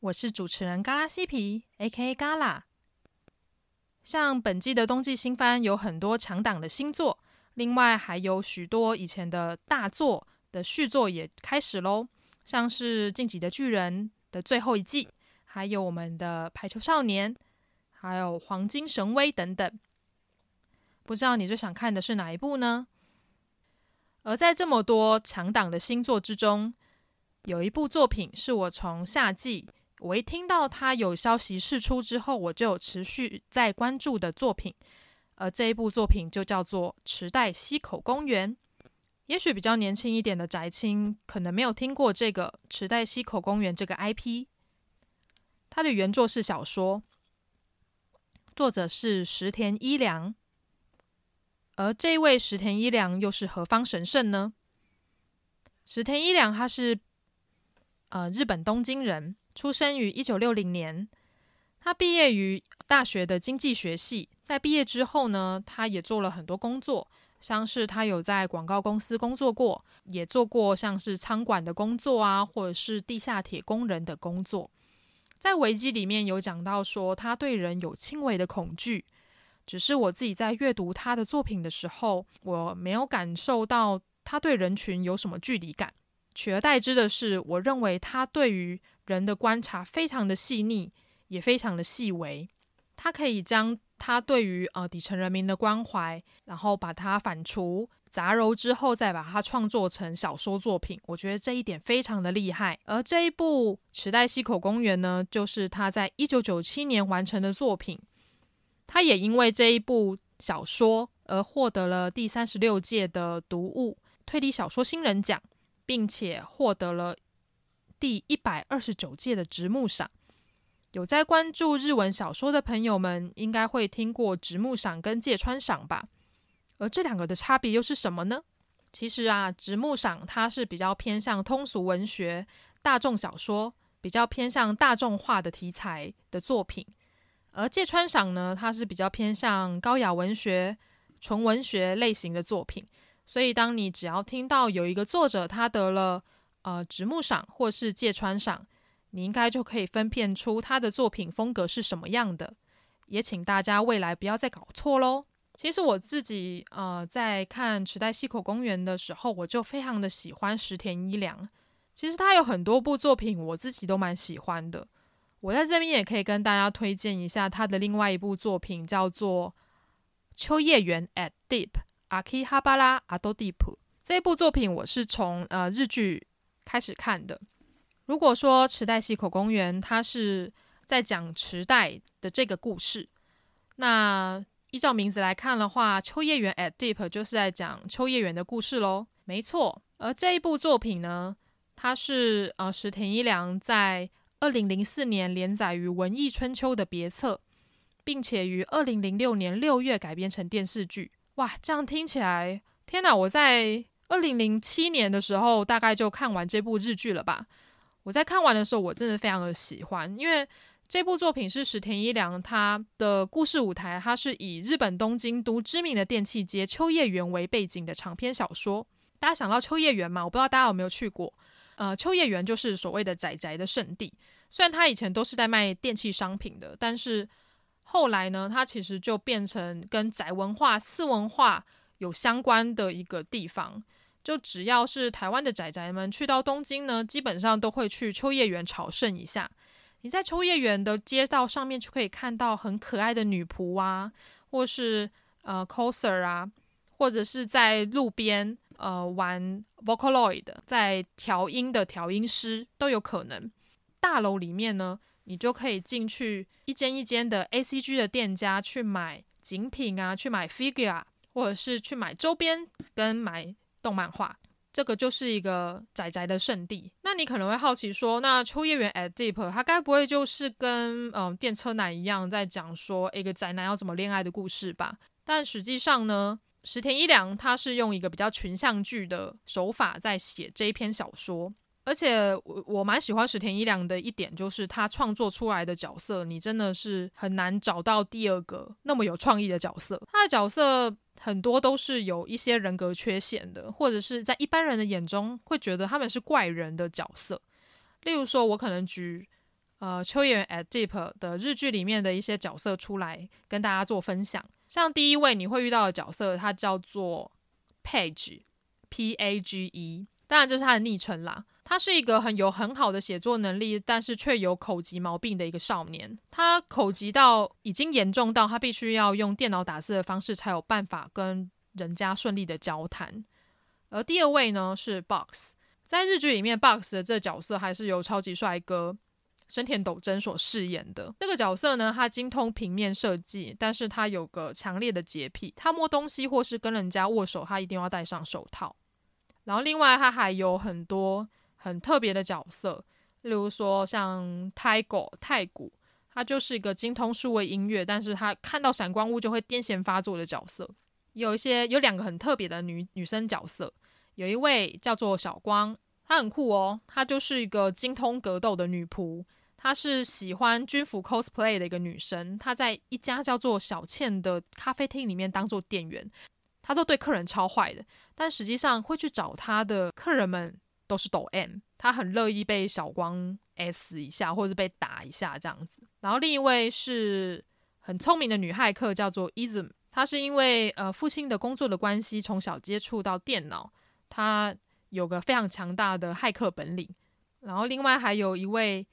我是主持人嘎拉西皮，A.K.A. 嘎拉。像本季的冬季新番有很多强档的新作，另外还有许多以前的大作的续作也开始喽。像是《进击的巨人》的最后一季，还有我们的《排球少年》，还有《黄金神威》等等。不知道你最想看的是哪一部呢？而在这么多强档的新作之中，有一部作品是我从夏季。我一听到他有消息释出之后，我就持续在关注的作品，而这一部作品就叫做《池袋西口公园》。也许比较年轻一点的宅青可能没有听过这个《池袋西口公园》这个 IP。它的原作是小说，作者是石田一良。而这位石田一良又是何方神圣呢？石田一良他是呃日本东京人。出生于一九六零年，他毕业于大学的经济学系。在毕业之后呢，他也做了很多工作，像是他有在广告公司工作过，也做过像是仓管的工作啊，或者是地下铁工人的工作。在维基里面有讲到说，他对人有轻微的恐惧，只是我自己在阅读他的作品的时候，我没有感受到他对人群有什么距离感，取而代之的是，我认为他对于人的观察非常的细腻，也非常的细微。他可以将他对于呃底层人民的关怀，然后把它反刍、杂糅之后，再把它创作成小说作品。我觉得这一点非常的厉害。而这一部《池袋西口公园》呢，就是他在一九九七年完成的作品。他也因为这一部小说而获得了第三十六届的读物推理小说新人奖，并且获得了。第一百二十九届的直木赏，有在关注日文小说的朋友们，应该会听过直木赏跟芥川赏吧？而这两个的差别又是什么呢？其实啊，直木赏它是比较偏向通俗文学、大众小说，比较偏向大众化的题材的作品；而芥川赏呢，它是比较偏向高雅文学、纯文学类型的作品。所以，当你只要听到有一个作者他得了。呃，直木赏或是芥川赏，你应该就可以分辨出他的作品风格是什么样的。也请大家未来不要再搞错喽。其实我自己呃在看池袋西口公园的时候，我就非常的喜欢石田一良。其实他有很多部作品，我自己都蛮喜欢的。我在这边也可以跟大家推荐一下他的另外一部作品，叫做《秋叶原 at Deep Akihabara at Deep》。这部作品我是从呃日剧。开始看的。如果说池袋西口公园，它是在讲池袋的这个故事，那依照名字来看的话，秋叶原 at Deep 就是在讲秋叶原的故事喽。没错，而这一部作品呢，它是呃石田一良在二零零四年连载于《文艺春秋》的别册，并且于二零零六年六月改编成电视剧。哇，这样听起来，天哪！我在。二零零七年的时候，大概就看完这部日剧了吧。我在看完的时候，我真的非常的喜欢，因为这部作品是石田一良他的故事舞台，它是以日本东京都知名的电器街秋叶原为背景的长篇小说。大家想到秋叶原嘛？我不知道大家有没有去过。呃，秋叶原就是所谓的宅宅的圣地。虽然它以前都是在卖电器商品的，但是后来呢，它其实就变成跟宅文化、次文化有相关的一个地方。就只要是台湾的宅宅们去到东京呢，基本上都会去秋叶原朝圣一下。你在秋叶原的街道上面就可以看到很可爱的女仆啊，或是呃 coser 啊，或者是在路边呃玩 Vocaloid 在调音的调音师都有可能。大楼里面呢，你就可以进去一间一间的 ACG 的店家去买景品啊，去买 figure，或者是去买周边跟买。动漫画，这个就是一个宅宅的圣地。那你可能会好奇说，那秋叶原 at Deep，它该不会就是跟嗯电车男一样，在讲说一个宅男要怎么恋爱的故事吧？但实际上呢，石田一良他是用一个比较群像剧的手法在写这一篇小说。而且我我蛮喜欢石田一良的一点，就是他创作出来的角色，你真的是很难找到第二个那么有创意的角色。他的角色很多都是有一些人格缺陷的，或者是在一般人的眼中会觉得他们是怪人的角色。例如说，我可能举呃秋叶原 at Deep 的日剧里面的一些角色出来跟大家做分享。像第一位你会遇到的角色，他叫做 Page，P A G E，当然这是他的昵称啦。他是一个很有很好的写作能力，但是却有口疾毛病的一个少年。他口疾到已经严重到他必须要用电脑打字的方式才有办法跟人家顺利的交谈。而第二位呢是 Box，在日剧里面，Box 的这个角色还是由超级帅哥深田斗真所饰演的。这个角色呢，他精通平面设计，但是他有个强烈的洁癖，他摸东西或是跟人家握手，他一定要戴上手套。然后另外他还有很多。很特别的角色，例如说像太鼓，太古，他就是一个精通数位音乐，但是他看到闪光物就会癫痫发作的角色。有一些有两个很特别的女女生角色，有一位叫做小光，她很酷哦，她就是一个精通格斗的女仆，她是喜欢军服 cosplay 的一个女生，她在一家叫做小倩的咖啡厅里面当做店员，她都对客人超坏的，但实际上会去找她的客人们。都是抖 M，他很乐意被小光 S 一下，或者是被打一下这样子。然后另一位是很聪明的女骇客，叫做 Izum，她是因为呃父亲的工作的关系，从小接触到电脑，她有个非常强大的骇客本领。然后另外还有一位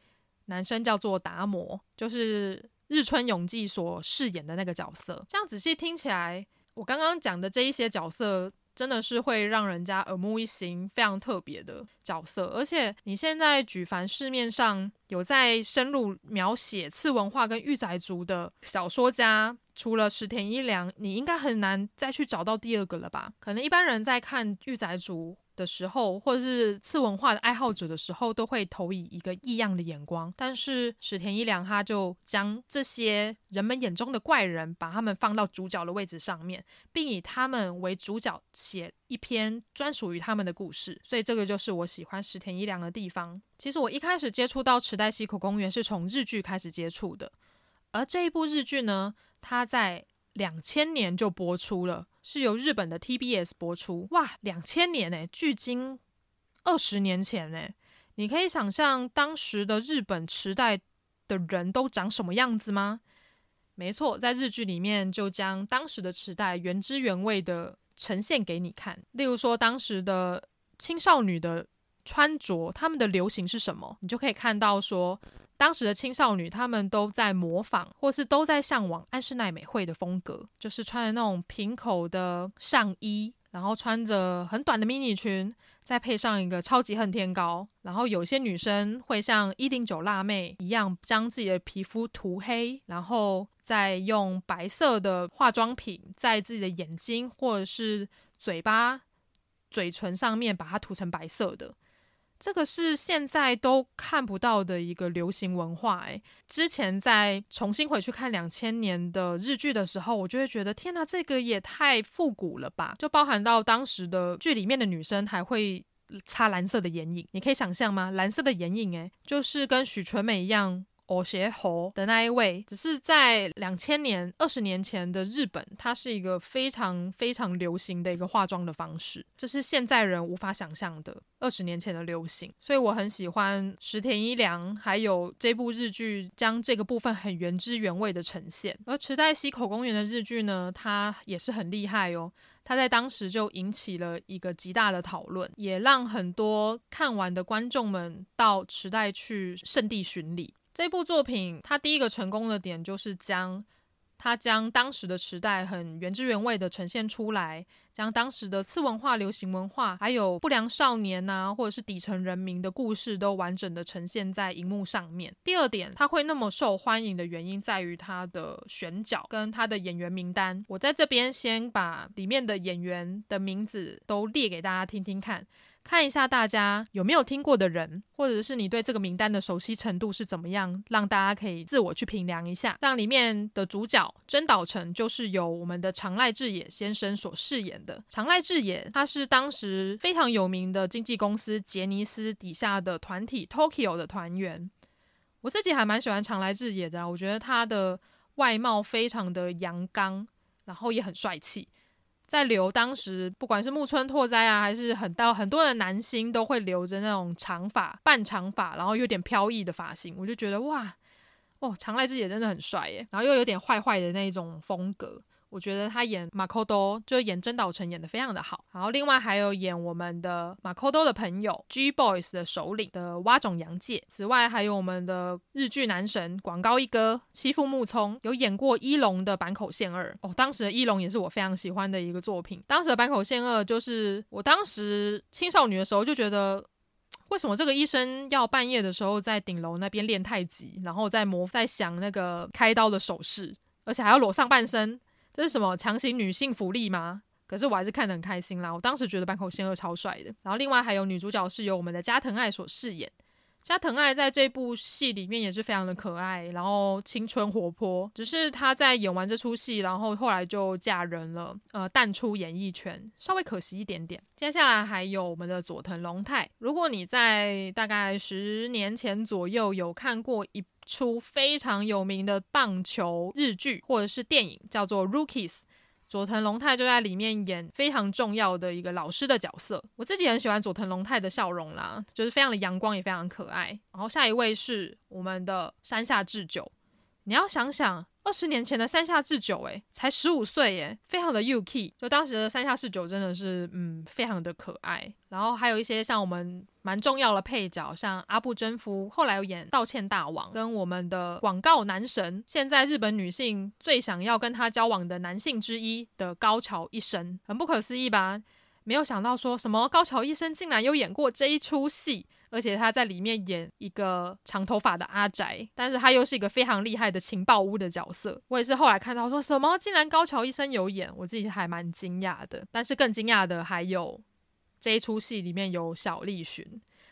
男生叫做达摩，就是日村勇纪所饰演的那个角色。这样仔细听起来，我刚刚讲的这一些角色。真的是会让人家耳目一新，非常特别的角色。而且你现在举凡市面上有在深入描写次文化跟御宅族的小说家，除了石田一良，你应该很难再去找到第二个了吧？可能一般人在看御宅族的时候，或者是次文化的爱好者的时候，都会投以一个异样的眼光。但是史田一良他就将这些人们眼中的怪人，把他们放到主角的位置上面，并以他们为主角写一篇专属于他们的故事。所以这个就是我喜欢史田一良的地方。其实我一开始接触到池袋西口公园是从日剧开始接触的，而这一部日剧呢，它在两千年就播出了。是由日本的 TBS 播出，哇，两千年诶，距今二十年前诶，你可以想象当时的日本时代的人都长什么样子吗？没错，在日剧里面就将当时的时代原汁原味的呈现给你看。例如说，当时的青少女的穿着，他们的流行是什么？你就可以看到说。当时的青少女，她们都在模仿，或是都在向往安室奈美惠的风格，就是穿着那种平口的上衣，然后穿着很短的迷你裙，再配上一个超级恨天高。然后有些女生会像一零九辣妹一样，将自己的皮肤涂黑，然后再用白色的化妆品在自己的眼睛或者是嘴巴、嘴唇上面把它涂成白色的。这个是现在都看不到的一个流行文化哎。之前在重新回去看两千年的日剧的时候，我就会觉得天哪，这个也太复古了吧！就包含到当时的剧里面的女生还会擦蓝色的眼影，你可以想象吗？蓝色的眼影哎，就是跟许纯美一样。偶学猴的那一位，只是在两千年、二十年前的日本，它是一个非常非常流行的一个化妆的方式，这是现在人无法想象的二十年前的流行。所以我很喜欢石田一良，还有这部日剧将这个部分很原汁原味的呈现。而池袋西口公园的日剧呢，它也是很厉害哦，它在当时就引起了一个极大的讨论，也让很多看完的观众们到池袋去圣地巡礼。这部作品，它第一个成功的点就是将它将当时的时代很原汁原味的呈现出来，将当时的次文化、流行文化，还有不良少年呐，或者是底层人民的故事，都完整的呈现在荧幕上面。第二点，它会那么受欢迎的原因在于它的选角跟它的演员名单。我在这边先把里面的演员的名字都列给大家听听看。看一下大家有没有听过的人，或者是你对这个名单的熟悉程度是怎么样，让大家可以自我去评量一下。让里面的主角真岛诚，就是由我们的长濑智也先生所饰演的。长濑智也，他是当时非常有名的经纪公司杰尼斯底下的团体 Tokyo 的团员。我自己还蛮喜欢长濑智也的，我觉得他的外貌非常的阳刚，然后也很帅气。在留当时不管是木村拓哉啊，还是很到很多的男星都会留着那种长发、半长发，然后有点飘逸的发型，我就觉得哇，哦，长濑智也真的很帅耶，然后又有点坏坏的那种风格。我觉得他演马扣多就演真岛诚演的非常的好，然后另外还有演我们的马扣多的朋友 G Boys 的首领的蛙种洋介，此外还有我们的日剧男神广高一哥欺负木聪，有演过一龙的坂口宪二哦，当时的一龙也是我非常喜欢的一个作品。当时的坂口宪二就是我当时青少女的时候就觉得，为什么这个医生要半夜的时候在顶楼那边练太极，然后在磨在想那个开刀的手势，而且还要裸上半身。这是什么强行女性福利吗？可是我还是看得很开心啦。我当时觉得坂口宪二超帅的。然后另外还有女主角是由我们的加藤爱所饰演。加藤爱在这部戏里面也是非常的可爱，然后青春活泼。只是她在演完这出戏，然后后来就嫁人了，呃，淡出演艺圈，稍微可惜一点点。接下来还有我们的佐藤龙太。如果你在大概十年前左右有看过一出非常有名的棒球日剧或者是电影，叫做《Rookies》，佐藤龙太就在里面演非常重要的一个老师的角色。我自己很喜欢佐藤龙太的笑容啦，就是非常的阳光，也非常可爱。然后下一位是我们的山下智久，你要想想。二十年前的山下智久，诶，才十五岁，耶，非常的 yuki。就当时的山下智久真的是，嗯，非常的可爱。然后还有一些像我们蛮重要的配角，像阿部真夫，后来有演《道歉大王》，跟我们的广告男神，现在日本女性最想要跟他交往的男性之一的高桥一生，很不可思议吧？没有想到说什么高桥一生竟然有演过这一出戏。而且他在里面演一个长头发的阿宅，但是他又是一个非常厉害的情报屋的角色。我也是后来看到说什么，竟然高桥一生有演，我自己还蛮惊讶的。但是更惊讶的还有这一出戏里面有小栗旬，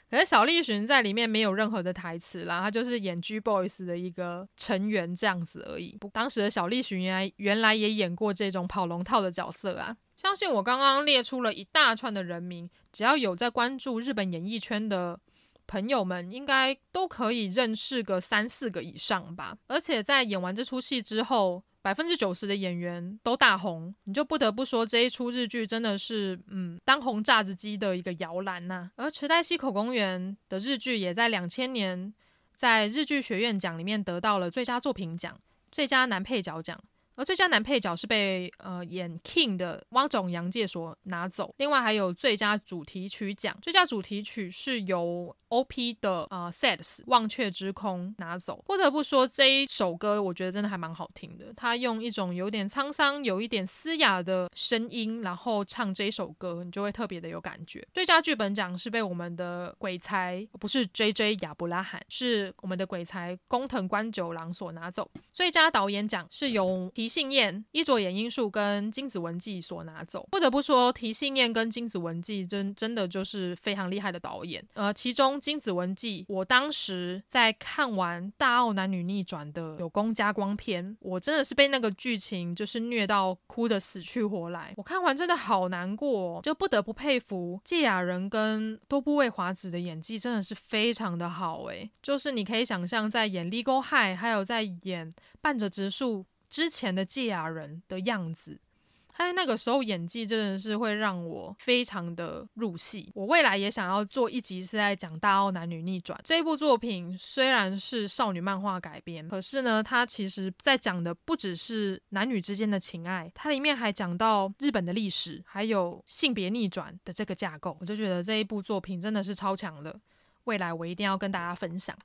可是小栗旬在里面没有任何的台词啦，他就是演 G Boys 的一个成员这样子而已。当时的小栗旬原来原来也演过这种跑龙套的角色啊。相信我刚刚列出了一大串的人名，只要有在关注日本演艺圈的。朋友们应该都可以认识个三四个以上吧，而且在演完这出戏之后，百分之九十的演员都大红，你就不得不说这一出日剧真的是，嗯，当红炸子鸡的一个摇篮呐。而池袋西口公园的日剧也在两千年在日剧学院奖里面得到了最佳作品奖、最佳男配角奖。而最佳男配角是被呃演 King 的汪总杨介所拿走，另外还有最佳主题曲奖，最佳主题曲是由 OP 的呃 Sets 忘却之空拿走。不得不说这一首歌，我觉得真的还蛮好听的。他用一种有点沧桑、有一点嘶哑的声音，然后唱这一首歌，你就会特别的有感觉。最佳剧本奖是被我们的鬼才，不是 JJ 亚伯拉罕，是我们的鬼才工藤官九郎所拿走。最佳导演奖是由提信彦、伊佐野英树跟金子文纪所拿走。不得不说，提信彦跟金子文纪真真的就是非常厉害的导演。呃，其中。金子文纪，我当时在看完《大奥男女逆转》的有功加光篇，我真的是被那个剧情就是虐到哭得死去活来。我看完真的好难过，就不得不佩服堺雅人跟多部未华子的演技真的是非常的好诶，就是你可以想象在演《Legal High》还有在演《半泽直树》之前的堺雅人的样子。他在那个时候演技真的是会让我非常的入戏。我未来也想要做一集是在讲《大奥男女逆转》这一部作品，虽然是少女漫画改编，可是呢，它其实在讲的不只是男女之间的情爱，它里面还讲到日本的历史，还有性别逆转的这个架构。我就觉得这一部作品真的是超强的，未来我一定要跟大家分享。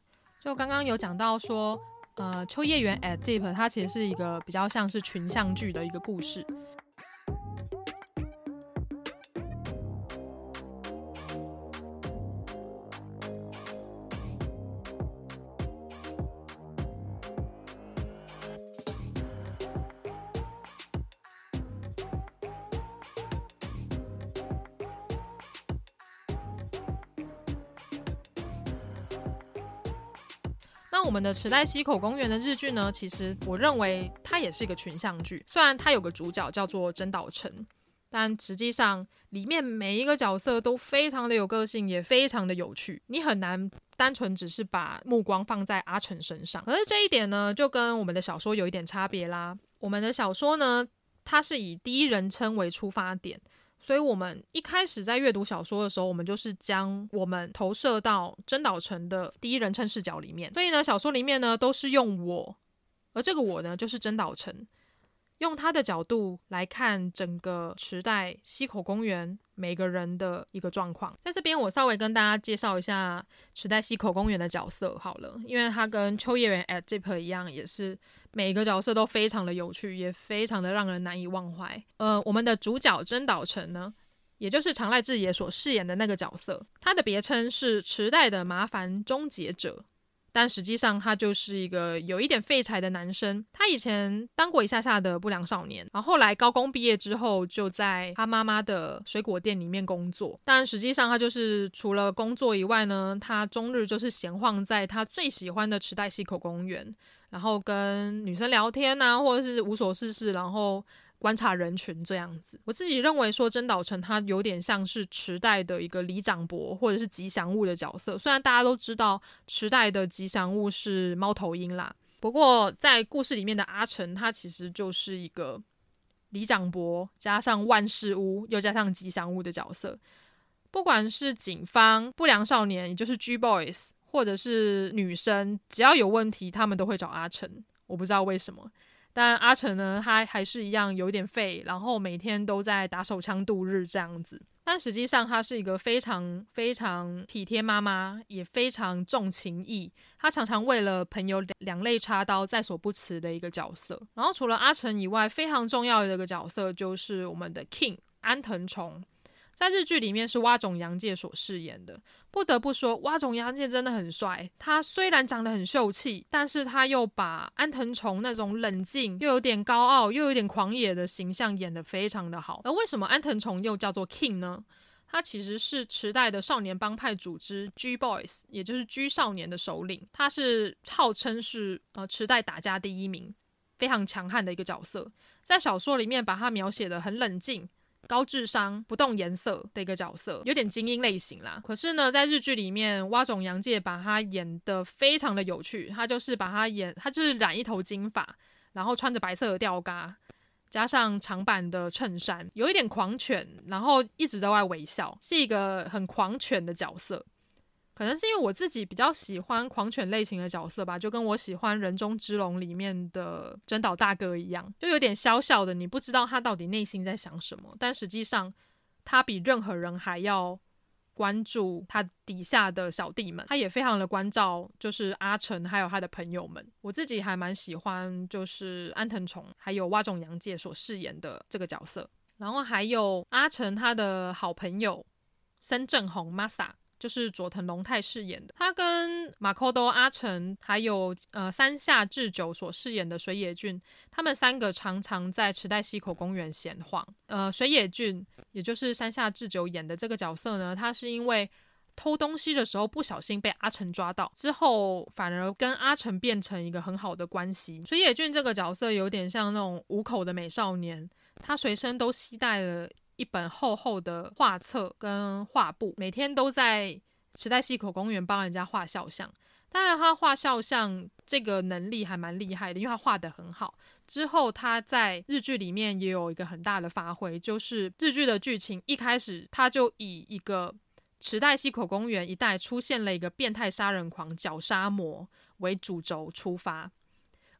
就刚刚有讲到说，呃，秋叶原 at Deep，它其实是一个比较像是群像剧的一个故事。我们的池袋西口公园的日剧呢，其实我认为它也是一个群像剧，虽然它有个主角叫做真岛诚，但实际上里面每一个角色都非常的有个性，也非常的有趣，你很难单纯只是把目光放在阿诚身上。可是这一点呢，就跟我们的小说有一点差别啦。我们的小说呢，它是以第一人称为出发点。所以，我们一开始在阅读小说的时候，我们就是将我们投射到真岛诚的第一人称视角里面。所以呢，小说里面呢都是用我，而这个我呢就是真岛诚。用他的角度来看整个池袋西口公园每个人的一个状况，在这边我稍微跟大家介绍一下池袋西口公园的角色好了，因为他跟秋叶原 at Zip 一样，也是每个角色都非常的有趣，也非常的让人难以忘怀。呃，我们的主角真岛诚呢，也就是长濑智也所饰演的那个角色，他的别称是池袋的麻烦终结者。但实际上，他就是一个有一点废柴的男生。他以前当过一下下的不良少年，然后后来高中毕业之后，就在他妈妈的水果店里面工作。但实际上，他就是除了工作以外呢，他终日就是闲晃在他最喜欢的池袋西口公园，然后跟女生聊天啊，或者是无所事事，然后。观察人群这样子，我自己认为说真岛诚他有点像是池袋的一个里长伯或者是吉祥物的角色。虽然大家都知道池袋的吉祥物是猫头鹰啦，不过在故事里面的阿诚他其实就是一个里长伯加上万事屋又加上吉祥物的角色。不管是警方、不良少年，也就是 G Boys，或者是女生，只要有问题，他们都会找阿诚。我不知道为什么。但阿成呢，他还是一样有点废，然后每天都在打手枪度日这样子。但实际上，他是一个非常非常体贴妈妈，也非常重情义。他常常为了朋友两肋插刀，在所不辞的一个角色。然后除了阿成以外，非常重要的一个角色就是我们的 King 安藤崇。在日剧里面是洼塚洋介所饰演的，不得不说洼塚洋介真的很帅。他虽然长得很秀气，但是他又把安藤崇那种冷静又有点高傲又有点狂野的形象演得非常的好。而为什么安藤崇又叫做 King 呢？他其实是池袋的少年帮派组织 G Boys，也就是 G 少年的首领。他是号称是呃池袋打架第一名，非常强悍的一个角色。在小说里面把他描写的很冷静。高智商、不动颜色的一个角色，有点精英类型啦。可是呢，在日剧里面，蛙种洋介把他演得非常的有趣。他就是把他演，他就是染一头金发，然后穿着白色的吊嘎，加上长版的衬衫，有一点狂犬，然后一直都在微笑，是一个很狂犬的角色。可能是因为我自己比较喜欢狂犬类型的角色吧，就跟我喜欢《人中之龙》里面的真岛大哥一样，就有点小小的，你不知道他到底内心在想什么，但实际上他比任何人还要关注他底下的小弟们，他也非常的关照，就是阿成还有他的朋友们。我自己还蛮喜欢，就是安藤崇还有蛙种洋介所饰演的这个角色，然后还有阿成他的好朋友森正弘 Masa。就是佐藤龙太饰演的，他跟马扣多阿成还有呃山下智久所饰演的水野俊，他们三个常常在池袋西口公园闲晃。呃，水野俊也就是山下智久演的这个角色呢，他是因为偷东西的时候不小心被阿诚抓到，之后反而跟阿诚变成一个很好的关系。水野俊这个角色有点像那种五口的美少年，他随身都携带了。一本厚厚的画册跟画布，每天都在池袋西口公园帮人家画肖像。当然，他画肖像这个能力还蛮厉害的，因为他画得很好。之后他在日剧里面也有一个很大的发挥，就是日剧的剧情一开始他就以一个池袋西口公园一带出现了一个变态杀人狂绞杀魔为主轴出发。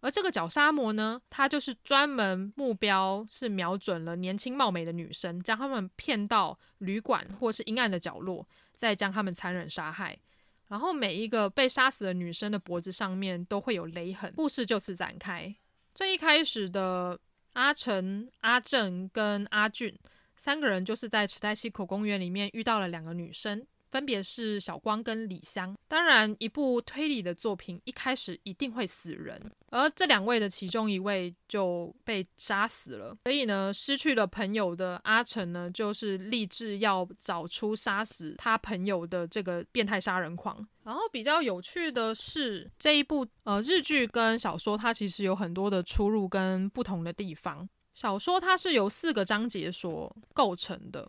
而这个绞杀魔呢，他就是专门目标是瞄准了年轻貌美的女生，将她们骗到旅馆或是阴暗的角落，再将她们残忍杀害。然后每一个被杀死的女生的脖子上面都会有勒痕。故事就此展开。最一开始的阿诚、阿正跟阿俊三个人就是在池袋西口公园里面遇到了两个女生，分别是小光跟李湘。当然，一部推理的作品一开始一定会死人，而这两位的其中一位就被杀死了。所以呢，失去了朋友的阿成呢，就是立志要找出杀死他朋友的这个变态杀人狂。然后比较有趣的是，这一部呃日剧跟小说，它其实有很多的出入跟不同的地方。小说它是由四个章节所构成的。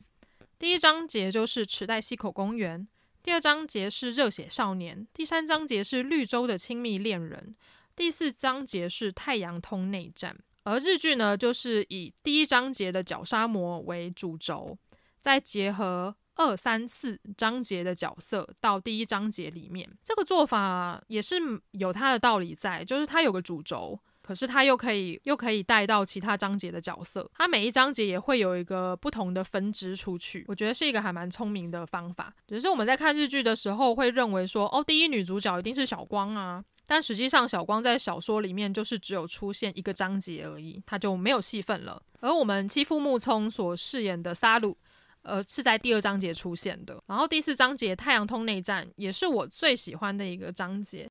第一章节就是池袋西口公园，第二章节是热血少年，第三章节是绿洲的亲密恋人，第四章节是太阳通内战。而日剧呢，就是以第一章节的角杀魔为主轴，再结合二三四章节的角色到第一章节里面。这个做法也是有它的道理在，就是它有个主轴。可是它又可以又可以带到其他章节的角色，它每一章节也会有一个不同的分支出去，我觉得是一个还蛮聪明的方法。只是我们在看日剧的时候会认为说，哦，第一女主角一定是小光啊，但实际上小光在小说里面就是只有出现一个章节而已，他就没有戏份了。而我们妻夫木聪所饰演的沙鲁，呃，是在第二章节出现的。然后第四章节太阳通内战也是我最喜欢的一个章节。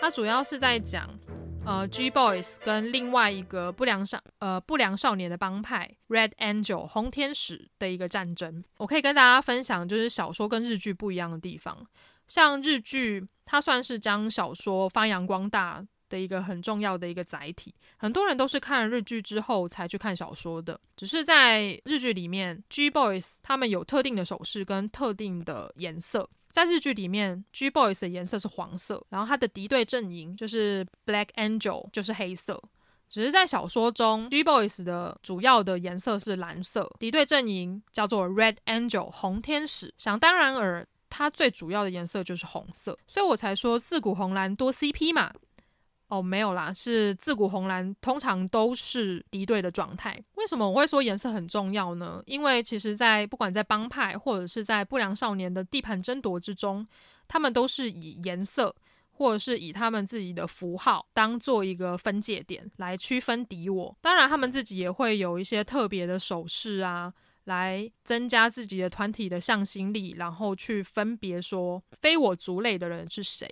它主要是在讲，呃，G Boys 跟另外一个不良少呃不良少年的帮派 Red Angel 红天使的一个战争。我可以跟大家分享，就是小说跟日剧不一样的地方。像日剧，它算是将小说发扬光大的一个很重要的一个载体。很多人都是看了日剧之后才去看小说的。只是在日剧里面，G Boys 他们有特定的手势跟特定的颜色。在日剧里面，G Boys 的颜色是黄色，然后他的敌对阵营就是 Black Angel，就是黑色。只是在小说中，G Boys 的主要的颜色是蓝色，敌对阵营叫做 Red Angel，红天使。想当然尔，它最主要的颜色就是红色，所以我才说自古红蓝多 CP 嘛。哦，没有啦，是自古红蓝通常都是敌对的状态。为什么我会说颜色很重要呢？因为其实，在不管在帮派或者是在不良少年的地盘争夺之中，他们都是以颜色或者是以他们自己的符号当做一个分界点来区分敌我。当然，他们自己也会有一些特别的手势啊，来增加自己的团体的向心力，然后去分别说非我族类的人是谁。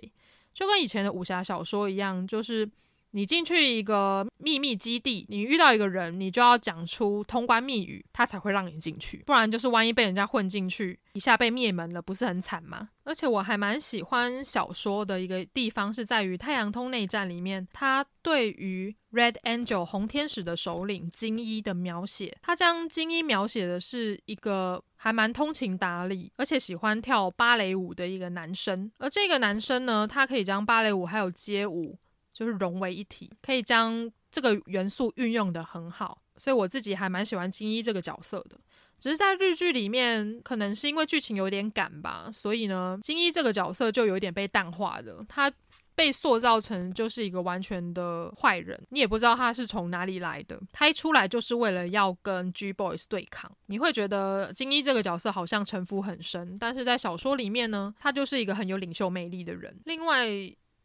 就跟以前的武侠小说一样，就是你进去一个秘密基地，你遇到一个人，你就要讲出通关密语，他才会让你进去。不然就是万一被人家混进去，一下被灭门了，不是很惨吗？而且我还蛮喜欢小说的一个地方，是在于《太阳通内战》里面，他对于 Red Angel 红天使的首领金一的描写，他将金一描写的是一个。还蛮通情达理，而且喜欢跳芭蕾舞的一个男生。而这个男生呢，他可以将芭蕾舞还有街舞就是融为一体，可以将这个元素运用得很好。所以我自己还蛮喜欢金一这个角色的。只是在日剧里面，可能是因为剧情有点赶吧，所以呢，金一这个角色就有点被淡化的。他。被塑造成就是一个完全的坏人，你也不知道他是从哪里来的。他一出来就是为了要跟 G Boys 对抗，你会觉得金一这个角色好像城府很深，但是在小说里面呢，他就是一个很有领袖魅力的人。另外，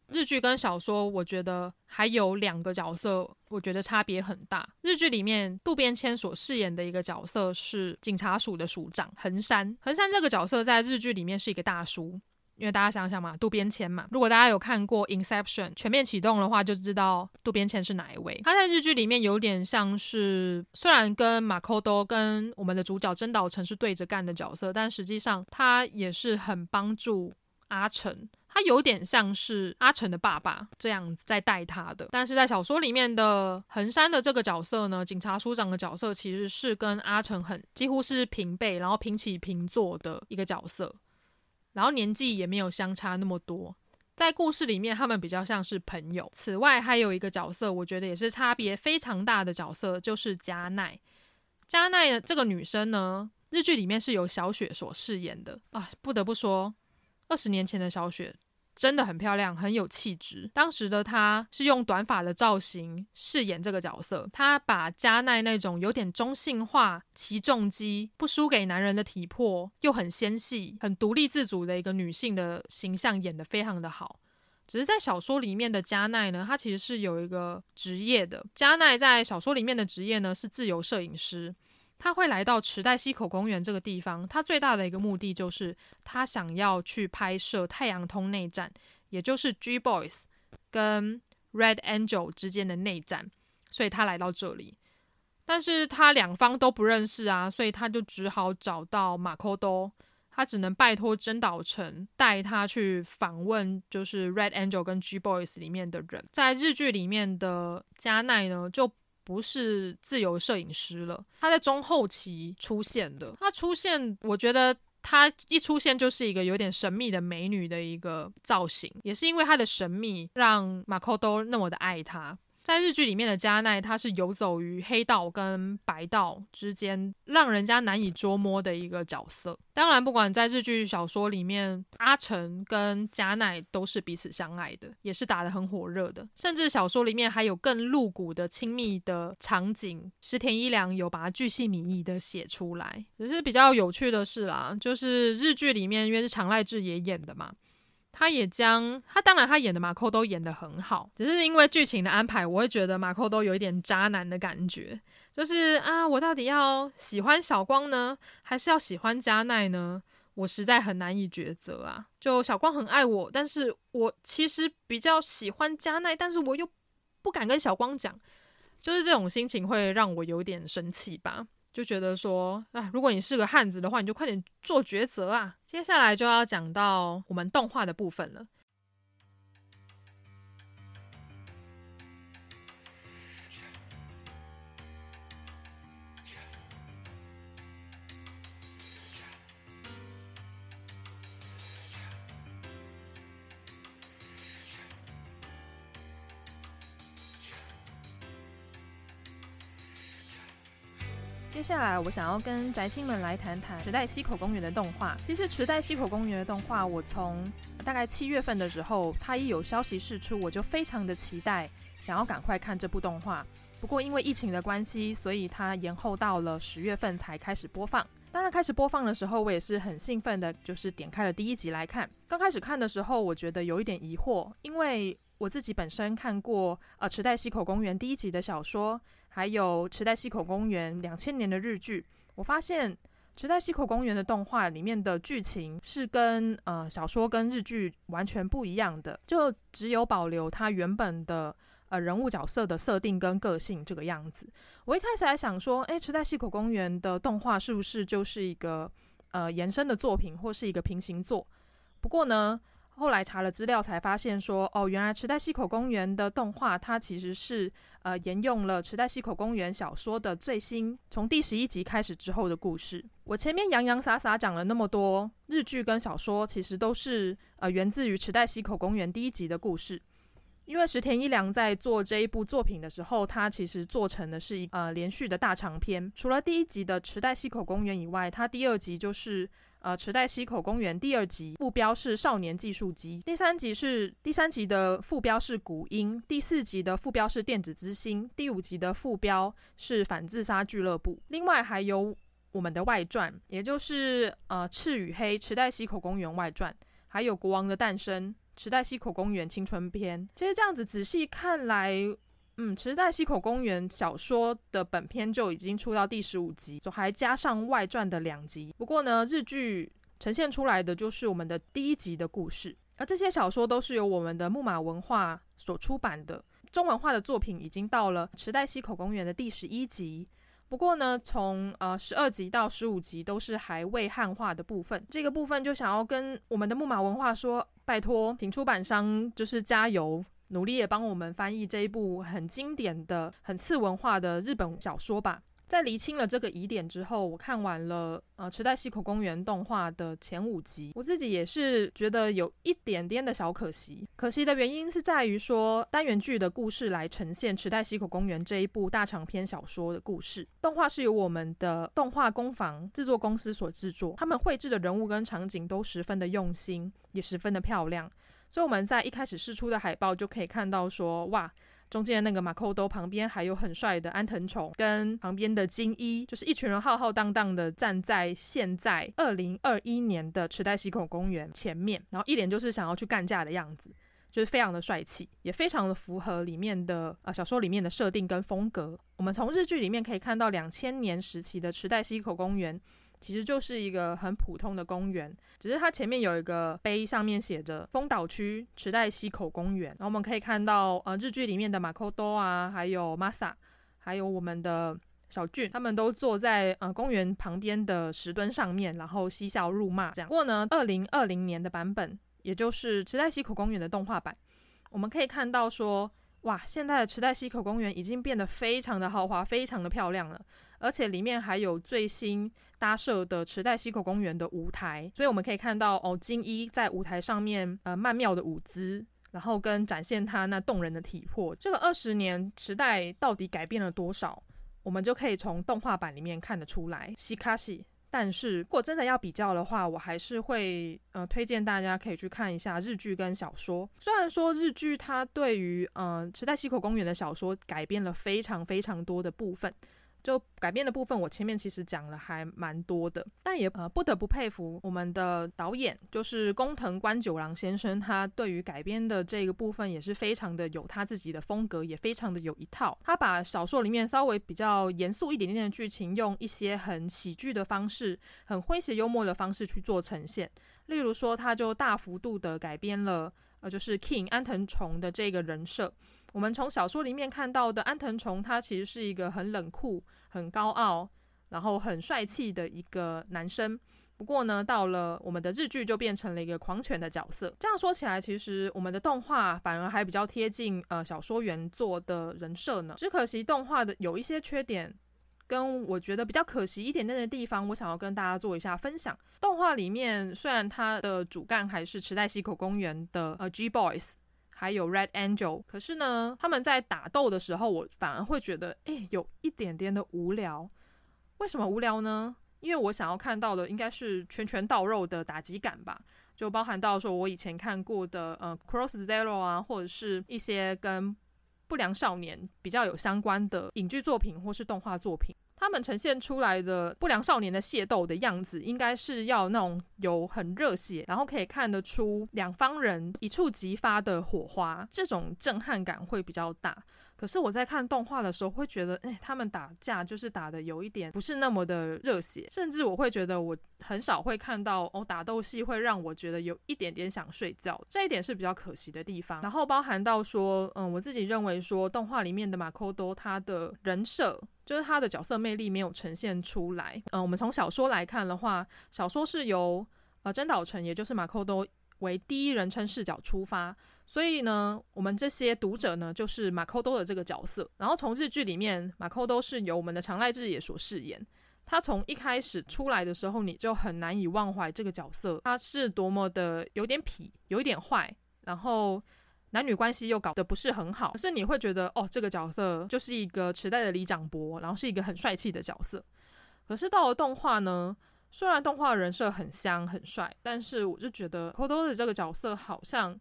日剧跟小说，我觉得还有两个角色，我觉得差别很大。日剧里面渡边谦所饰演的一个角色是警察署的署长横山，横山这个角色在日剧里面是一个大叔。因为大家想想嘛，渡边谦嘛，如果大家有看过《Inception》全面启动的话，就知道渡边谦是哪一位。他在日剧里面有点像是，虽然跟马扣多跟我们的主角真岛诚是对着干的角色，但实际上他也是很帮助阿成。他有点像是阿成的爸爸这样子在带他的。但是在小说里面的横山的这个角色呢，警察署长的角色其实是跟阿成很几乎是平辈，然后平起平坐的一个角色。然后年纪也没有相差那么多，在故事里面他们比较像是朋友。此外还有一个角色，我觉得也是差别非常大的角色，就是加奈。加奈的这个女生呢，日剧里面是由小雪所饰演的啊，不得不说，二十年前的小雪。真的很漂亮，很有气质。当时的她是用短发的造型饰演这个角色，她把加奈那种有点中性化、骑重机、不输给男人的体魄，又很纤细、很独立自主的一个女性的形象演得非常的好。只是在小说里面的加奈呢，她其实是有一个职业的。加奈在小说里面的职业呢是自由摄影师，他会来到池袋西口公园这个地方，他最大的一个目的就是他想要去拍摄太阳通内战，也就是 G Boys 跟 Red Angel 之间的内战，所以他来到这里。但是他两方都不认识啊，所以他就只好找到马扣多，他只能拜托真岛诚带他去访问，就是 Red Angel 跟 G Boys 里面的人。在日剧里面的加奈呢，就不是自由摄影师了，他在中后期出现的。他出现，我觉得他一出现就是一个有点神秘的美女的一个造型，也是因为他的神秘，让马扣都那么的爱他。在日剧里面的加奈，他是游走于黑道跟白道之间，让人家难以捉摸的一个角色。当然，不管在日剧小说里面，阿成跟加奈都是彼此相爱的，也是打得很火热的。甚至小说里面还有更露骨的亲密的场景，石田一良有把它巨细靡遗的写出来。只是比较有趣的是啦，就是日剧里面因为是长濑智也演的嘛。他也将他当然他演的马扣都演得很好，只是因为剧情的安排，我会觉得马扣都有一点渣男的感觉，就是啊，我到底要喜欢小光呢，还是要喜欢加奈呢？我实在很难以抉择啊。就小光很爱我，但是我其实比较喜欢加奈，但是我又不敢跟小光讲，就是这种心情会让我有点生气吧。就觉得说，啊，如果你是个汉子的话，你就快点做抉择啊！接下来就要讲到我们动画的部分了。接下来，我想要跟宅青们来谈谈池袋西口公园的动画。其实，池袋西口公园的动画，我从大概七月份的时候，它一有消息释出，我就非常的期待，想要赶快看这部动画。不过，因为疫情的关系，所以它延后到了十月份才开始播放。当然，开始播放的时候，我也是很兴奋的，就是点开了第一集来看。刚开始看的时候，我觉得有一点疑惑，因为我自己本身看过呃池袋西口公园第一集的小说。还有池袋西口公园两千年的日剧，我发现池袋西口公园的动画里面的剧情是跟呃小说跟日剧完全不一样的，就只有保留它原本的呃人物角色的设定跟个性这个样子。我一开始还想说，诶，池袋西口公园的动画是不是就是一个呃延伸的作品或是一个平行作？不过呢。后来查了资料，才发现说，哦，原来池袋西口公园的动画，它其实是呃沿用了池袋西口公园小说的最新，从第十一集开始之后的故事。我前面洋洋洒洒讲了那么多，日剧跟小说其实都是呃源自于池袋西口公园第一集的故事。因为石田一良在做这一部作品的时候，他其实做成的是一呃连续的大长篇。除了第一集的池袋西口公园以外，他第二集就是。呃，池袋西口公园第二集副标是少年计数机，第三集是第三集的副标是古音，第四集的副标是电子之星，第五集的副标是反自杀俱乐部。另外还有我们的外传，也就是呃赤与黑池袋西口公园外传，还有国王的诞生池袋西口公园青春篇。其实这样子仔细看来。嗯，池袋西口公园小说的本篇就已经出到第十五集，就还加上外传的两集。不过呢，日剧呈现出来的就是我们的第一集的故事，而这些小说都是由我们的木马文化所出版的。中文化的作品已经到了池袋西口公园的第十一集，不过呢，从呃十二集到十五集都是还未汉化的部分。这个部分就想要跟我们的木马文化说，拜托，请出版商就是加油。努力也帮我们翻译这一部很经典的、很次文化的日本小说吧。在厘清了这个疑点之后，我看完了呃池袋西口公园动画的前五集，我自己也是觉得有一点点的小可惜。可惜的原因是在于说单元剧的故事来呈现池袋西口公园这一部大长篇小说的故事，动画是由我们的动画工坊制作公司所制作，他们绘制的人物跟场景都十分的用心，也十分的漂亮。所以我们在一开始释出的海报就可以看到说，哇，中间那个马扣兜旁边还有很帅的安藤宠，跟旁边的金一，就是一群人浩浩荡荡的站在现在二零二一年的池袋西口公园前面，然后一脸就是想要去干架的样子。就是非常的帅气，也非常的符合里面的呃小说里面的设定跟风格。我们从日剧里面可以看到，两千年时期的池袋西口公园其实就是一个很普通的公园，只是它前面有一个碑，上面写着丰岛区池袋西口公园。然后我们可以看到呃日剧里面的马扣多啊，还有 Masa，还有我们的小俊，他们都坐在呃公园旁边的石墩上面，然后嬉笑怒骂这样。不过呢，二零二零年的版本。也就是池袋西口公园的动画版，我们可以看到说，哇，现在的池袋西口公园已经变得非常的豪华，非常的漂亮了，而且里面还有最新搭设的池袋西口公园的舞台，所以我们可以看到哦，金一在舞台上面呃曼妙的舞姿，然后跟展现他那动人的体魄。这个二十年池袋到底改变了多少，我们就可以从动画版里面看得出来。西卡西。但是如果真的要比较的话，我还是会呃推荐大家可以去看一下日剧跟小说。虽然说日剧它对于呃池袋西口公园的小说改编了非常非常多的部分。就改编的部分，我前面其实讲了还蛮多的，但也呃不得不佩服我们的导演，就是工藤官九郎先生，他对于改编的这个部分也是非常的有他自己的风格，也非常的有一套。他把小说里面稍微比较严肃一点点的剧情，用一些很喜剧的方式，很诙谐幽默的方式去做呈现。例如说，他就大幅度的改编了，呃，就是 King 安藤崇的这个人设。我们从小说里面看到的安藤崇，他其实是一个很冷酷、很高傲，然后很帅气的一个男生。不过呢，到了我们的日剧就变成了一个狂犬的角色。这样说起来，其实我们的动画反而还比较贴近呃小说原作的人设呢。只可惜动画的有一些缺点，跟我觉得比较可惜一点点的地方，我想要跟大家做一下分享。动画里面虽然它的主干还是池袋西口公园的呃 G Boys。还有 Red Angel，可是呢，他们在打斗的时候，我反而会觉得，诶，有一点点的无聊。为什么无聊呢？因为我想要看到的应该是拳拳到肉的打击感吧，就包含到说我以前看过的呃 Cross Zero 啊，或者是一些跟不良少年比较有相关的影剧作品或是动画作品。他们呈现出来的不良少年的械斗的样子，应该是要那种有很热血，然后可以看得出两方人一触即发的火花，这种震撼感会比较大。可是我在看动画的时候，会觉得，哎，他们打架就是打得有一点不是那么的热血，甚至我会觉得我很少会看到哦打斗戏会让我觉得有一点点想睡觉，这一点是比较可惜的地方。然后包含到说，嗯，我自己认为说动画里面的马扣多他的人设，就是他的角色魅力没有呈现出来。嗯，我们从小说来看的话，小说是由呃真岛诚，也就是马扣多。为第一人称视角出发，所以呢，我们这些读者呢，就是马扣多的这个角色。然后从日剧里面，马扣多是由我们的长濑智也所饰演。他从一开始出来的时候，你就很难以忘怀这个角色，他是多么的有点痞，有一点坏，然后男女关系又搞得不是很好。可是你会觉得，哦，这个角色就是一个池袋的里长博，然后是一个很帅气的角色。可是到了动画呢？虽然动画人设很香很帅，但是我就觉得马扣多的这个角色好像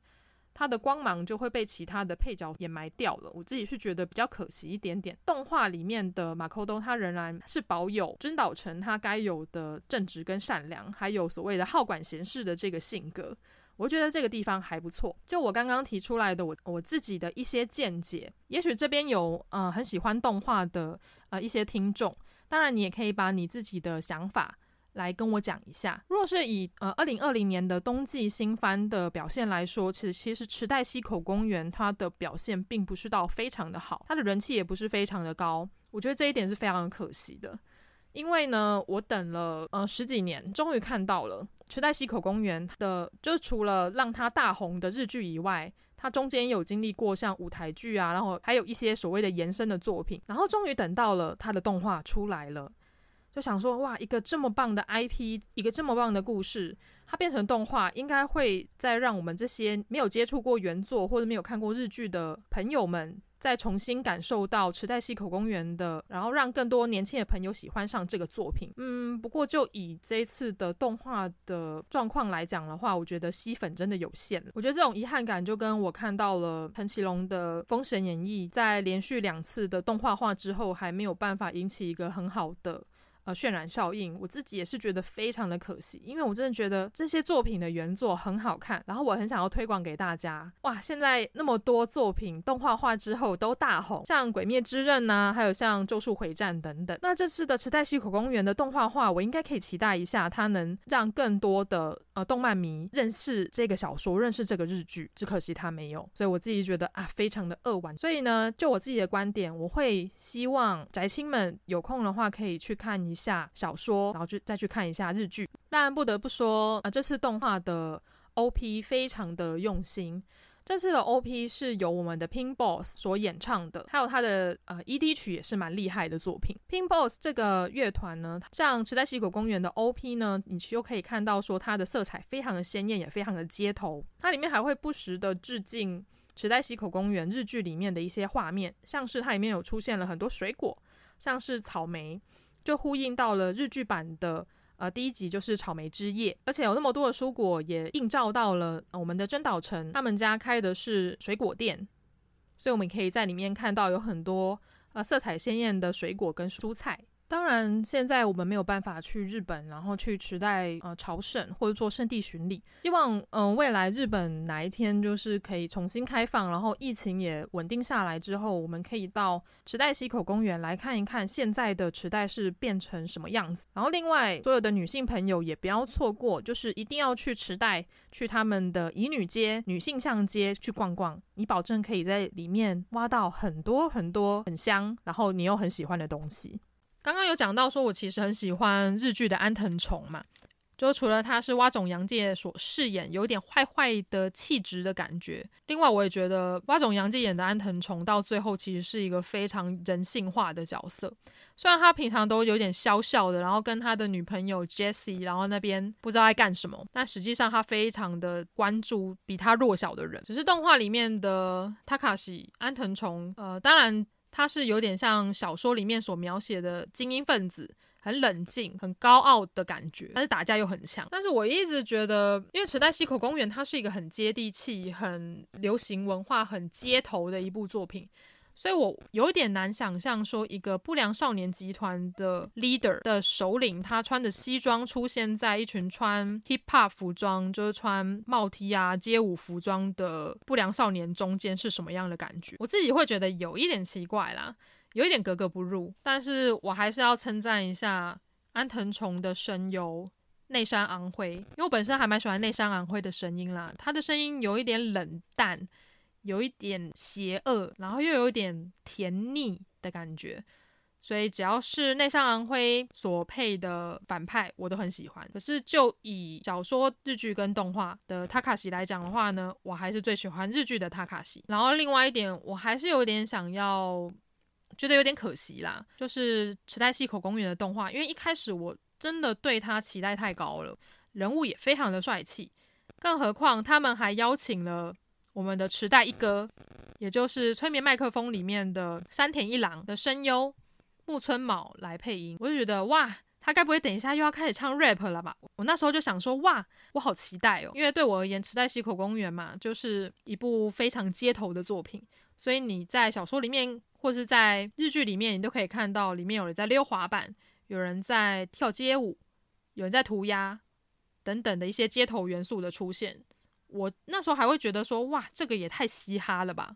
他的光芒就会被其他的配角掩埋掉了。我自己是觉得比较可惜一点点。动画里面的马扣多他仍然是保有真岛诚他该有的正直跟善良，还有所谓的好管闲事的这个性格。我觉得这个地方还不错。就我刚刚提出来的我我自己的一些见解，也许这边有呃很喜欢动画的呃一些听众，当然你也可以把你自己的想法。来跟我讲一下，若是以呃二零二零年的冬季新番的表现来说，其实其实池袋西口公园它的表现并不是到非常的好，它的人气也不是非常的高，我觉得这一点是非常可惜的。因为呢，我等了呃十几年，终于看到了池袋西口公园的，就除了让它大红的日剧以外，它中间有经历过像舞台剧啊，然后还有一些所谓的延伸的作品，然后终于等到了它的动画出来了。就想说，哇，一个这么棒的 IP，一个这么棒的故事，它变成动画，应该会再让我们这些没有接触过原作或者没有看过日剧的朋友们，再重新感受到池袋西口公园的，然后让更多年轻的朋友喜欢上这个作品。嗯，不过就以这次的动画的状况来讲的话，我觉得吸粉真的有限。我觉得这种遗憾感就跟我看到了藤崎龙的《封神演义》在连续两次的动画化之后，还没有办法引起一个很好的。呃渲染效应，我自己也是觉得非常的可惜，因为我真的觉得这些作品的原作很好看，然后我很想要推广给大家。哇，现在那么多作品动画化之后都大红，像《鬼灭之刃》呐，还有像《咒术回战》等等。那这次的池袋西口公园的动画化，我应该可以期待一下，它能让更多的呃动漫迷认识这个小说，认识这个日剧。只可惜它没有，所以我自己觉得啊，非常的扼腕。所以呢，就我自己的观点，我会希望宅青们有空的话可以去看一一下小说，然后就再去看一下日剧。但不得不说啊，这次动画的 OP 非常的用心。这次的 OP 是由我们的 Pink Boss 所演唱的，还有他的呃 ED 曲也是蛮厉害的作品。Pink Boss 这个乐团呢，像池袋西口公园的 OP 呢，你就可以看到说它的色彩非常的鲜艳，也非常的街头。它里面还会不时的致敬池袋西口公园日剧里面的一些画面，像是它里面有出现了很多水果，像是草莓，就呼应到了日剧版的。呃，第一集就是草莓之夜，而且有那么多的蔬果，也映照到了我们的真岛城他们家开的是水果店，所以我们可以在里面看到有很多呃色彩鲜艳的水果跟蔬菜。当然，现在我们没有办法去日本，然后去池袋呃朝圣或者做圣地巡礼。希望嗯、未来日本哪一天就是可以重新开放，然后疫情也稳定下来之后，我们可以到池袋西口公园来看一看现在的池袋是变成什么样子。然后另外所有的女性朋友也不要错过，就是一定要去池袋去他们的乙女街、女性向街去逛逛，你保证可以在里面挖到很多很多很香，然后你又很喜欢的东西。刚刚有讲到说，我其实很喜欢日剧的安藤崇嘛，就除了他是蛙种洋介所饰演有点坏坏的气质的感觉，另外我也觉得蛙种洋介演的安藤崇到最后其实是一个非常人性化的角色。虽然他平常都有点笑笑的，然后跟他的女朋友 Jessie，然后那边不知道在干什么，但实际上他非常的关注比他弱小的人。只是动画里面的 Takashi 安藤崇，呃，当然。他是有点像小说里面所描写的精英分子，很冷静、很高傲的感觉，但是打架又很强。但是我一直觉得，因为池袋西口公园它是一个很接地气、很流行文化、很街头的一部作品。所以我有点难想象，说一个不良少年集团的 leader 的首领，他穿着西装出现在一群穿 hip hop 服装，就是穿帽 T 啊街舞服装的不良少年中间是什么样的感觉？我自己会觉得有一点奇怪啦，有一点格格不入。但是我还是要称赞一下安藤崇的声优内山昂辉，因为我本身还蛮喜欢内山昂辉的声音啦，他的声音有一点冷淡。有一点邪恶，然后又有一点甜腻的感觉，所以只要是内山昂辉所配的反派，我都很喜欢。可是就以小说、日剧跟动画的塔卡西来讲的话呢，我还是最喜欢日剧的塔卡西。然后另外一点，我还是有点想要，觉得有点可惜啦，就是池袋西口公园的动画，因为一开始我真的对他期待太高了，人物也非常的帅气，更何况他们还邀请了。我们的池袋一哥，也就是催眠麦克风里面的山田一郎的声优木村卯来配音，我就觉得哇，他该不会等一下又要开始唱 rap 了吧？我那时候就想说哇，我好期待哦，因为对我而言，池袋西口公园嘛，就是一部非常街头的作品，所以你在小说里面或是在日剧里面，你都可以看到里面有人在溜滑板，有人在跳街舞，有人在涂鸦等等的一些街头元素的出现。我那时候还会觉得说，哇，这个也太嘻哈了吧！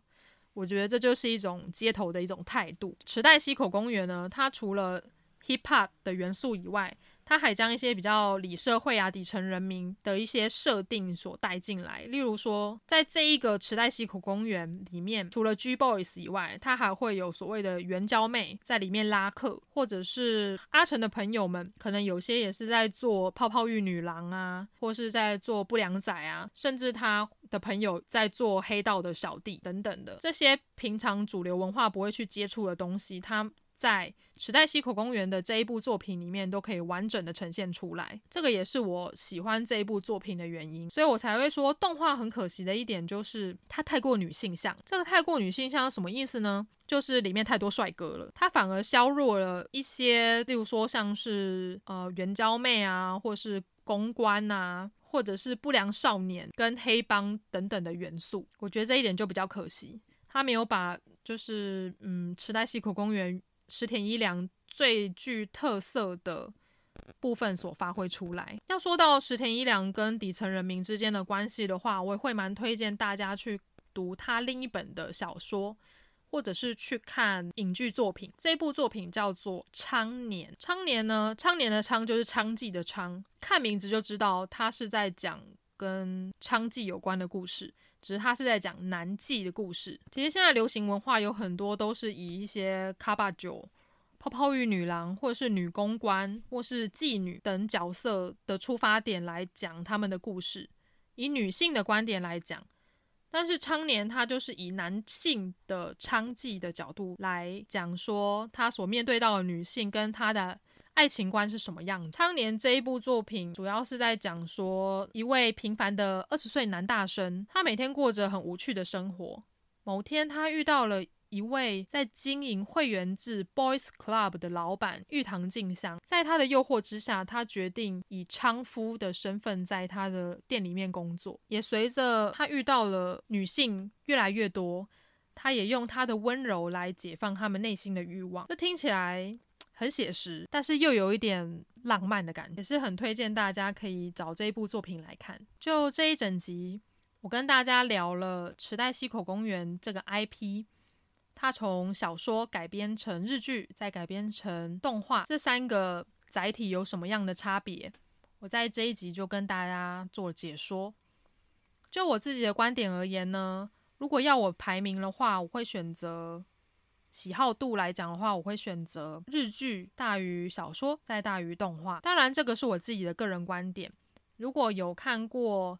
我觉得这就是一种街头的一种态度。池袋西口公园呢，它除了 hip hop 的元素以外，他还将一些比较里社会啊、底层人民的一些设定所带进来。例如说，在这一个池袋西口公园里面，除了 G Boys 以外，他还会有所谓的援交妹在里面拉客，或者是阿成的朋友们，可能有些也是在做泡泡浴女郎啊，或是在做不良仔啊，甚至他的朋友在做黑道的小弟等等的这些平常主流文化不会去接触的东西，他。在池袋西口公园的这一部作品里面，都可以完整的呈现出来。这个也是我喜欢这一部作品的原因，所以我才会说动画很可惜的一点就是它太过女性向。这个太过女性向什么意思呢？就是里面太多帅哥了，它反而削弱了一些，例如说像是呃援交妹啊，或是公关啊，或者是不良少年跟黑帮等等的元素。我觉得这一点就比较可惜，他没有把就是嗯池袋西口公园。石田一良最具特色的部分所发挥出来。要说到石田一良跟底层人民之间的关系的话，我也会蛮推荐大家去读他另一本的小说，或者是去看影剧作品。这部作品叫做《昌年》，昌年呢，昌年的昌就是娼妓的娼，看名字就知道他是在讲跟娼妓有关的故事。只是他是在讲男妓的故事。其实现在流行文化有很多都是以一些卡巴酒、泡泡浴女郎，或是女公关，或是妓女等角色的出发点来讲他们的故事，以女性的观点来讲。但是昌年他就是以男性的娼妓的角度来讲说，他所面对到的女性跟他的。爱情观是什么样子？昌年这一部作品主要是在讲说一位平凡的二十岁男大生，他每天过着很无趣的生活。某天，他遇到了一位在经营会员制 Boys Club 的老板玉堂静香，在他的诱惑之下，他决定以娼夫的身份在他的店里面工作。也随着他遇到了女性越来越多，他也用他的温柔来解放他们内心的欲望。这听起来。很写实，但是又有一点浪漫的感觉，也是很推荐大家可以找这一部作品来看。就这一整集，我跟大家聊了池袋西口公园这个 IP，它从小说改编成日剧，再改编成动画，这三个载体有什么样的差别？我在这一集就跟大家做解说。就我自己的观点而言呢，如果要我排名的话，我会选择。喜好度来讲的话，我会选择日剧大于小说，再大于动画。当然，这个是我自己的个人观点。如果有看过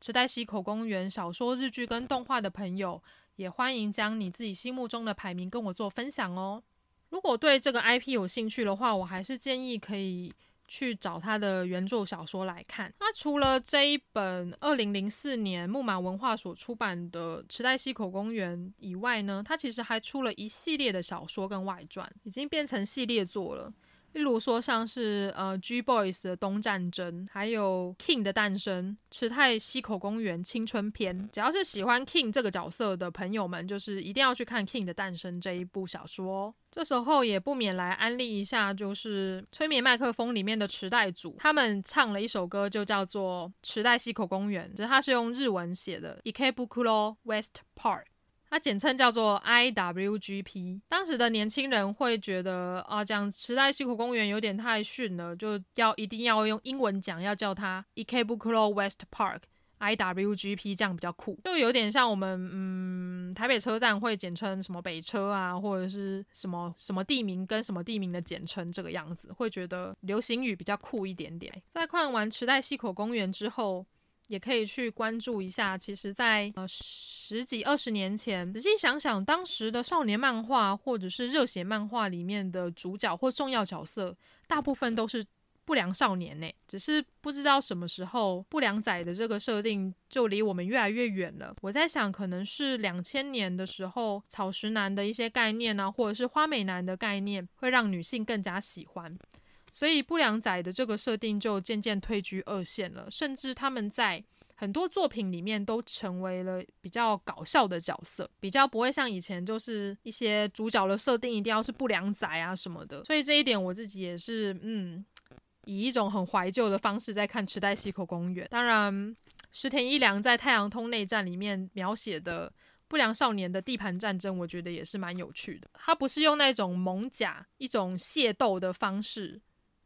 池袋西口公园小说、日剧跟动画的朋友，也欢迎将你自己心目中的排名跟我做分享哦。如果对这个 IP 有兴趣的话，我还是建议可以。去找他的原著小说来看。那除了这一本二零零四年木马文化所出版的《池袋西口公园》以外呢，他其实还出了一系列的小说跟外传，已经变成系列作了。例如说，像是呃《G Boys》的东战争，还有《King》的诞生，《池袋西口公园青春篇》。只要是喜欢 King 这个角色的朋友们，就是一定要去看《King 的诞生》这一部小说哦。这时候也不免来安利一下，就是《催眠麦克风》里面的池袋组，他们唱了一首歌，就叫做《池袋西口公园》，只是它是用日文写的，Ikebukuro West Park。它简称叫做 IWGP。当时的年轻人会觉得啊，讲池袋西口公园有点太逊了，就要一定要用英文讲，要叫它 Ikebukuro West Park IWGP，这样比较酷，就有点像我们嗯台北车站会简称什么北车啊，或者是什么什么地名跟什么地名的简称这个样子，会觉得流行语比较酷一点点。在看完池袋西口公园之后。也可以去关注一下。其实在，呃十几二十年前，仔细想想，当时的少年漫画或者是热血漫画里面的主角或重要角色，大部分都是不良少年呢。只是不知道什么时候，不良仔的这个设定就离我们越来越远了。我在想，可能是两千年的时候，草食男的一些概念啊，或者是花美男的概念，会让女性更加喜欢。所以不良仔的这个设定就渐渐退居二线了，甚至他们在很多作品里面都成为了比较搞笑的角色，比较不会像以前就是一些主角的设定一定要是不良仔啊什么的。所以这一点我自己也是，嗯，以一种很怀旧的方式在看《池袋西口公园》。当然，石田一良在《太阳通内战》里面描写的不良少年的地盘战争，我觉得也是蛮有趣的。他不是用那种蒙甲、一种械斗的方式。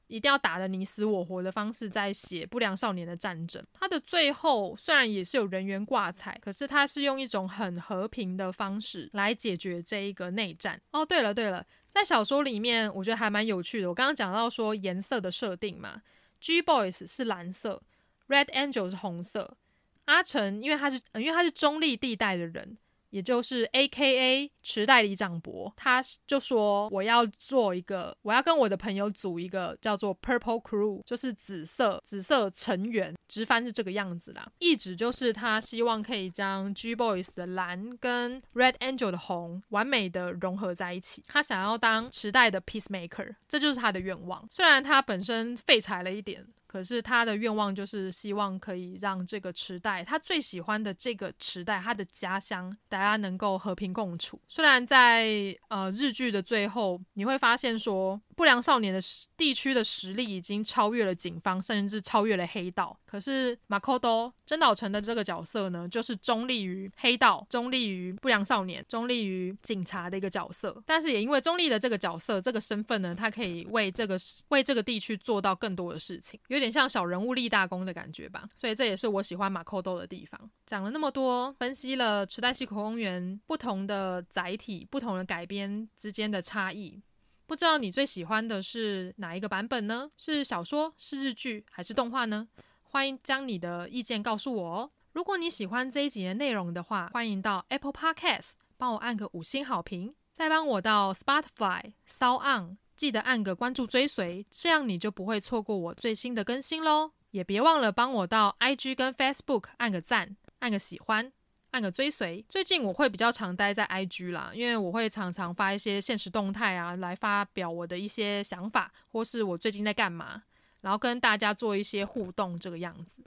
一定要打得你死我活的方式在写不良少年的战争。他的最后虽然也是有人员挂彩，可是他是用一种很和平的方式来解决这一个内战。哦，对了对了，在小说里面我觉得还蛮有趣的。我刚刚讲到说颜色的设定嘛，G Boys 是蓝色，Red Angel 是红色。阿成因为他是因为他是中立地带的人。也就是 A.K.A. 池袋里长博，他就说我要做一个，我要跟我的朋友组一个叫做 Purple Crew，就是紫色紫色成员，直翻是这个样子啦。意指就是他希望可以将 G Boys 的蓝跟 Red Angel 的红完美的融合在一起。他想要当池袋的 Peacemaker，这就是他的愿望。虽然他本身废柴了一点。可是他的愿望就是希望可以让这个池袋，他最喜欢的这个时代，他的家乡，大家能够和平共处。虽然在呃日剧的最后，你会发现说不良少年的地区的实力已经超越了警方，甚至超越了黑道。可是马可多真岛诚的这个角色呢，就是中立于黑道、中立于不良少年、中立于警察的一个角色。但是也因为中立的这个角色、这个身份呢，他可以为这个为这个地区做到更多的事情，有点像小人物立大功的感觉吧。所以这也是我喜欢马可多的地方。讲了那么多，分析了池袋西口公园不同的载体、不同的改编之间的差异。不知道你最喜欢的是哪一个版本呢？是小说、是日剧还是动画呢？欢迎将你的意见告诉我哦。如果你喜欢这一集的内容的话，欢迎到 Apple Podcast 帮我按个五星好评，再帮我到 Spotify、SoundOn 记得按个关注追随，这样你就不会错过我最新的更新喽。也别忘了帮我到 IG 跟 Facebook 按个赞、按个喜欢。按个追随，最近我会比较常待在 IG 啦，因为我会常常发一些现实动态啊，来发表我的一些想法，或是我最近在干嘛，然后跟大家做一些互动这个样子。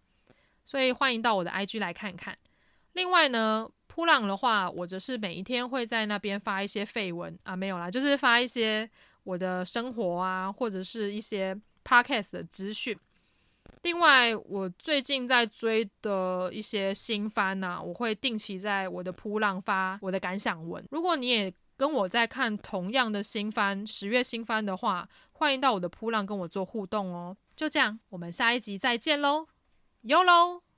所以欢迎到我的 IG 来看看。另外呢，扑浪的话，我则是每一天会在那边发一些废文啊，没有啦，就是发一些我的生活啊，或者是一些 Podcast 的资讯。另外，我最近在追的一些新番呢、啊，我会定期在我的扑浪发我的感想文。如果你也跟我在看同样的新番，十月新番的话，欢迎到我的扑浪跟我做互动哦。就这样，我们下一集再见喽，，Yo 喽。